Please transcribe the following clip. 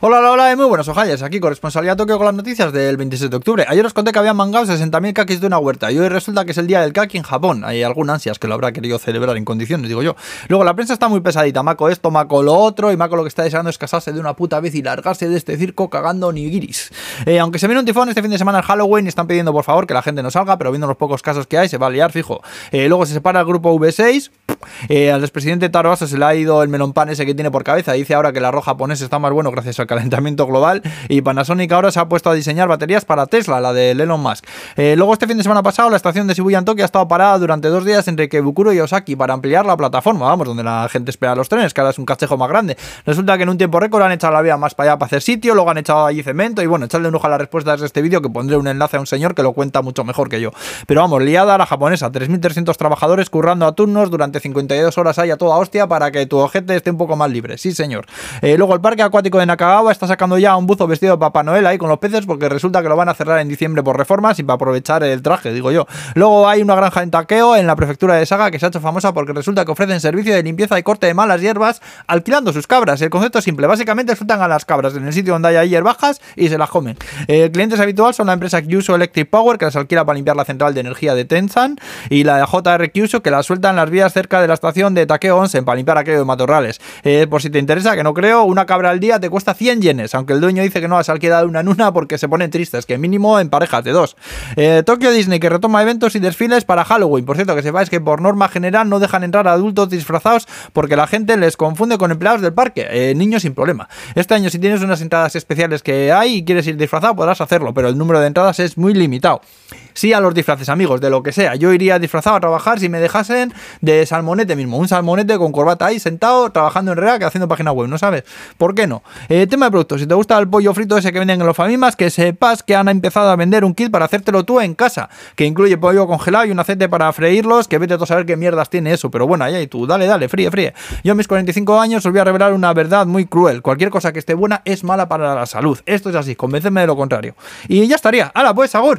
Hola, hola, hola, muy buenos ojalles. Aquí corresponsalía Tokio con las noticias del 27 de octubre. Ayer os conté que habían mangado 60.000 kakis de una huerta y hoy resulta que es el día del kaki en Japón. Hay algún ansias que lo habrá querido celebrar en condiciones, digo yo. Luego, la prensa está muy pesadita. Mako esto, Mako lo otro y Mako lo que está deseando es casarse de una puta vez y largarse de este circo cagando nigiris. Eh, aunque se viene un tifón este fin de semana en Halloween y están pidiendo por favor que la gente no salga, pero viendo los pocos casos que hay se va a liar fijo. Eh, luego se separa el grupo V6. Eh, al expresidente Taro Aso se le ha ido el melón pan ese que tiene por cabeza. Dice ahora que el arroz japonés está más bueno gracias al calentamiento global. Y Panasonic ahora se ha puesto a diseñar baterías para Tesla, la de Elon Musk. Eh, luego este fin de semana pasado la estación de Shibuya en Tokio ha estado parada durante dos días entre Kebukuro y Osaki para ampliar la plataforma, vamos, donde la gente espera los trenes, que ahora es un cachejo más grande. Resulta que en un tiempo récord han echado la vía más para allá para hacer sitio, luego han echado allí cemento y bueno, echarle un ojo a las respuestas de este vídeo que pondré un enlace a un señor que lo cuenta mucho mejor que yo. Pero vamos, liada a la japonesa, 3.300 trabajadores currando a turnos durante 52 horas ahí a toda hostia para que tu ojete esté un poco más libre. Sí, señor. Eh, luego el parque acuático de Nakagawa está sacando ya un buzo vestido de Papá Noel ahí con los peces porque resulta que lo van a cerrar en diciembre por reformas y para aprovechar el traje, digo yo. Luego hay una granja en Takeo, en la prefectura de Saga, que se ha hecho famosa porque resulta que ofrecen servicio de limpieza y corte de malas hierbas alquilando sus cabras. El concepto es simple, básicamente sueltan a las cabras en el sitio donde hay hierbas y se las comen. El cliente habitual son la empresa Kyushu Electric Power, que las alquila para limpiar la central de energía de Tensan, y la JR Kyushu, que las suelta en las vías cerca de la estación de Takeo Onsen para limpiar aquello de matorrales. Eh, por si te interesa, que no creo, una cabra al día te cuesta 100 yenes, aunque el dueño dice que no las alquila de una en una porque se ponen tristes, que mínimo en parejas de dos. Eh, Tokyo Disney, que retoma eventos y desfiles para Halloween. Por cierto, que sepáis que por norma general no dejan entrar adultos disfrazados porque la gente les confunde con empleados del parque. Eh, niños sin problema. Este año, si tienes unas entradas especiales que hay y quieres ir disfrazado, podrás hacerlo, pero el número de entradas es muy limitado. Sí a los disfraces, amigos, de lo que sea. Yo iría disfrazado a trabajar si me dejasen de salmonete mismo. Un salmonete con corbata ahí sentado, trabajando en React, haciendo página web, ¿no sabes? ¿Por qué no? Eh, tema de productos. Si te gusta el pollo frito ese que venden en los Famimas, que sepas que han empezado a vender un kit para hacértelo tú en casa, que incluye pollo congelado y un aceite para freírlos, que vete a saber qué mierdas tiene eso. Pero bueno, ahí tú, dale, dale, fríe, fríe. Yo a mis 45 años os voy a revelar una verdad muy cruel. Cualquier cosa que esté buena es mala para la salud. Esto es así, convénceme de lo contrario. Y ya estaría. ¡Hala, pues, Agur!